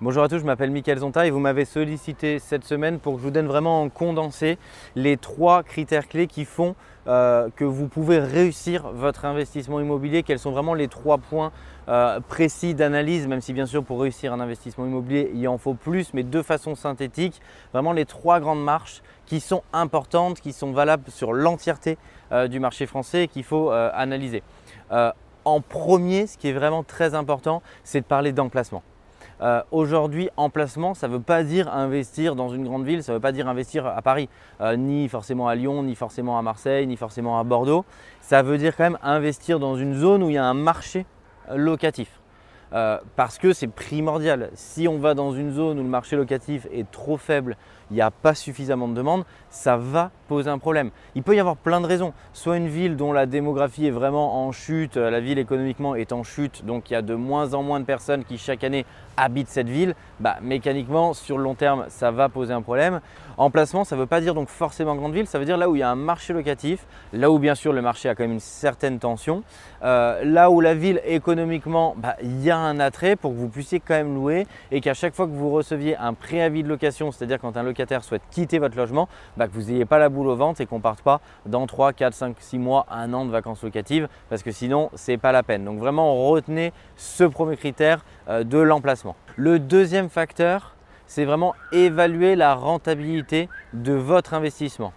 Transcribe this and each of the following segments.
Bonjour à tous, je m'appelle Mickaël Zonta et vous m'avez sollicité cette semaine pour que je vous donne vraiment en condensé les trois critères clés qui font euh, que vous pouvez réussir votre investissement immobilier. Quels sont vraiment les trois points euh, précis d'analyse, même si bien sûr pour réussir un investissement immobilier, il en faut plus, mais de façon synthétique, vraiment les trois grandes marches qui sont importantes, qui sont valables sur l'entièreté euh, du marché français et qu'il faut analyser. en premier, ce qui est vraiment très important, c'est de parler d'emplacement. Aujourd'hui, emplacement, ça ne veut pas dire investir dans une grande ville, ça ne veut pas dire investir à Paris, ni forcément à Lyon, ni forcément à Marseille, ni forcément à Bordeaux. Ça veut dire quand même investir dans une zone où il y a un marché locatif. Euh, parce que c'est primordial. Si on va dans une zone où le marché locatif est trop faible, il n'y a pas suffisamment de demande, ça va poser un problème. Il peut y avoir plein de raisons. Soit une ville dont la démographie est vraiment en chute, la ville économiquement est en chute, donc il y a de moins en moins de personnes qui chaque année habitent cette ville, bah, mécaniquement sur le long terme ça va poser un problème. Emplacement, ça ne veut pas dire donc forcément grande ville, ça veut dire là où il y a un marché locatif, là où bien sûr le marché a quand même une certaine tension, euh, là où la ville économiquement, bah, il y a attrait pour que vous puissiez quand même louer et qu'à chaque fois que vous receviez un préavis de location, c'est-à-dire quand un locataire souhaite quitter votre logement, bah, que vous n'ayez pas la boule au ventre et qu'on parte pas dans 3, 4, 5, 6 mois, un an de vacances locatives parce que sinon ce n'est pas la peine. Donc vraiment retenez ce premier critère euh, de l'emplacement. Le deuxième facteur, c'est vraiment évaluer la rentabilité de votre investissement.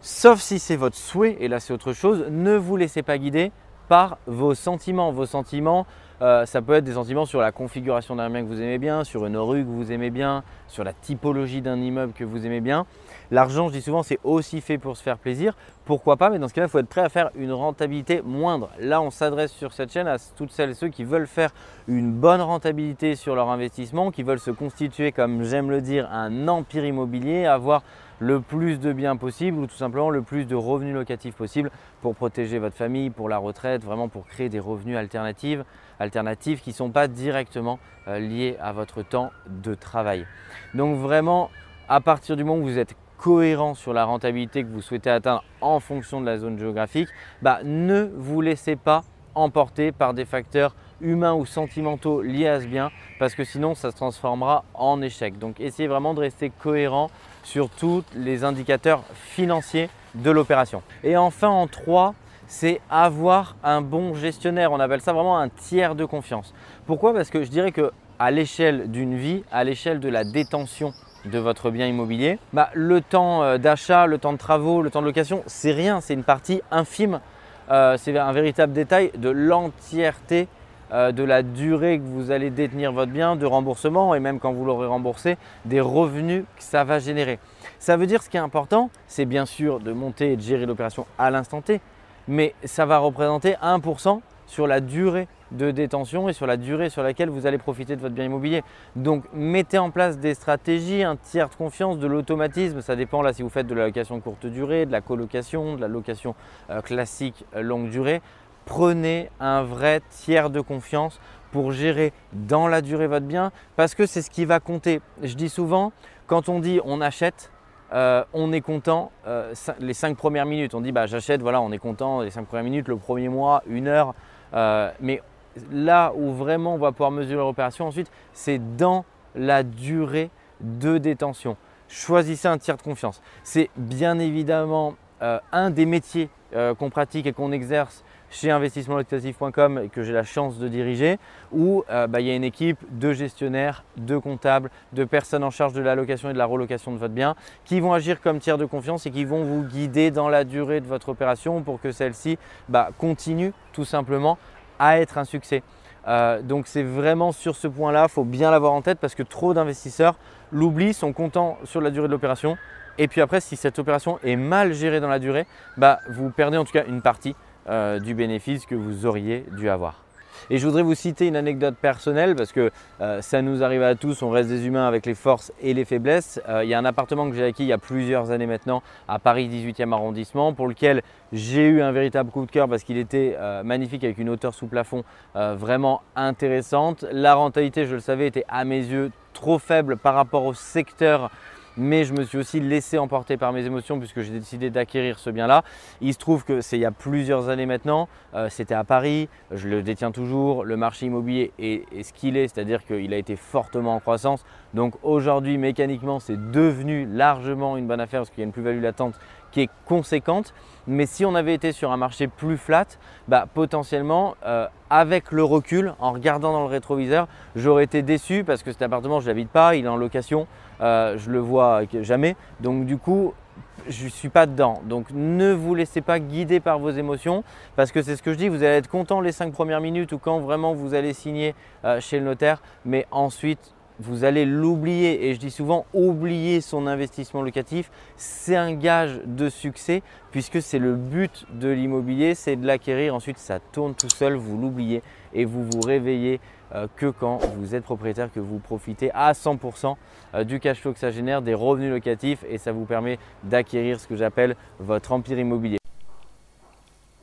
Sauf si c'est votre souhait, et là c'est autre chose, ne vous laissez pas guider par vos sentiments. Vos sentiments, euh, ça peut être des sentiments sur la configuration d'un bien que vous aimez bien, sur une rue que vous aimez bien, sur la typologie d'un immeuble que vous aimez bien. L'argent, je dis souvent, c'est aussi fait pour se faire plaisir. Pourquoi pas? Mais dans ce cas-là, il faut être prêt à faire une rentabilité moindre. Là, on s'adresse sur cette chaîne à toutes celles et ceux qui veulent faire une bonne rentabilité sur leur investissement, qui veulent se constituer, comme j'aime le dire, un empire immobilier, avoir le plus de biens possible ou tout simplement le plus de revenus locatifs possible pour protéger votre famille, pour la retraite, vraiment pour créer des revenus alternatifs, qui ne sont pas directement euh, liés à votre temps de travail. Donc vraiment, à partir du moment où vous êtes cohérent sur la rentabilité que vous souhaitez atteindre en fonction de la zone géographique, bah, ne vous laissez pas emporter par des facteurs humains ou sentimentaux liés à ce bien parce que sinon ça se transformera en échec. Donc essayez vraiment de rester cohérent sur tous les indicateurs financiers de l'opération. Et enfin en 3, c'est avoir un bon gestionnaire. On appelle ça vraiment un tiers de confiance. Pourquoi? Parce que je dirais que à l'échelle d'une vie, à l'échelle de la détention de votre bien immobilier, bah, le temps euh, d'achat, le temps de travaux, le temps de location, c'est rien, c'est une partie infime. Euh, c'est un véritable détail de l'entièreté euh, de la durée que vous allez détenir votre bien, de remboursement et même quand vous l'aurez remboursé, des revenus que ça va générer. Ça veut dire ce qui est important, c'est bien sûr de monter et de gérer l'opération à l'instant T, mais ça va représenter 1% sur la durée de détention et sur la durée sur laquelle vous allez profiter de votre bien immobilier. Donc mettez en place des stratégies, un tiers de confiance, de l'automatisme, ça dépend là si vous faites de la location courte durée, de la colocation, de la location euh, classique longue durée prenez un vrai tiers de confiance pour gérer dans la durée votre bien parce que c'est ce qui va compter. Je dis souvent, quand on dit on achète, euh, on est content euh, les cinq premières minutes. On dit bah, j'achète, voilà, on est content les cinq premières minutes, le premier mois, une heure. Euh, mais là où vraiment on va pouvoir mesurer l'opération ensuite, c'est dans la durée de détention. Choisissez un tiers de confiance. C'est bien évidemment un des métiers qu'on pratique et qu'on exerce chez investissementlocatif.com et que j'ai la chance de diriger, où euh, bah, il y a une équipe de gestionnaires, de comptables, de personnes en charge de la location et de la relocation de votre bien qui vont agir comme tiers de confiance et qui vont vous guider dans la durée de votre opération pour que celle-ci bah, continue tout simplement à être un succès. Euh, donc c'est vraiment sur ce point-là, il faut bien l'avoir en tête parce que trop d'investisseurs l'oublient, sont contents sur la durée de l'opération. Et puis après, si cette opération est mal gérée dans la durée, bah, vous perdez en tout cas une partie euh, du bénéfice que vous auriez dû avoir. Et je voudrais vous citer une anecdote personnelle parce que euh, ça nous arrive à tous, on reste des humains avec les forces et les faiblesses. Euh, il y a un appartement que j'ai acquis il y a plusieurs années maintenant à Paris 18e arrondissement pour lequel j'ai eu un véritable coup de cœur parce qu'il était magnifique avec une hauteur sous plafond vraiment intéressante. La rentabilité, je le savais, était à mes yeux trop faible par rapport au secteur mais je me suis aussi laissé emporter par mes émotions puisque j'ai décidé d'acquérir ce bien-là. Il se trouve que c'est il y a plusieurs années maintenant, euh, c'était à Paris, je le détiens toujours, le marché immobilier est, ce qu'il est, c'est-à-dire qu'il a été fortement en croissance. Donc aujourd'hui, mécaniquement, c'est devenu largement une bonne affaire parce qu'il y a une plus-value latente qui est conséquente. Mais si on avait été sur un marché plus flat, bah, potentiellement, euh, avec le recul, en regardant dans le rétroviseur, j'aurais été déçu parce que cet appartement, je l'habite pas, il est en location, euh, je le vois jamais. Donc du coup, je suis pas dedans. Donc ne vous laissez pas guider par vos émotions parce que c'est ce que je dis, vous allez être content les cinq premières minutes ou quand vraiment vous allez signer euh, chez le notaire, mais ensuite vous allez l'oublier. Et je dis souvent, oublier son investissement locatif, c'est un gage de succès puisque c'est le but de l'immobilier, c'est de l'acquérir. Ensuite, ça tourne tout seul, vous l'oubliez et vous vous réveillez euh, que quand vous êtes propriétaire, que vous profitez à 100% euh, du cash flow que ça génère, des revenus locatifs et ça vous permet d'acquérir ce que j'appelle votre empire immobilier.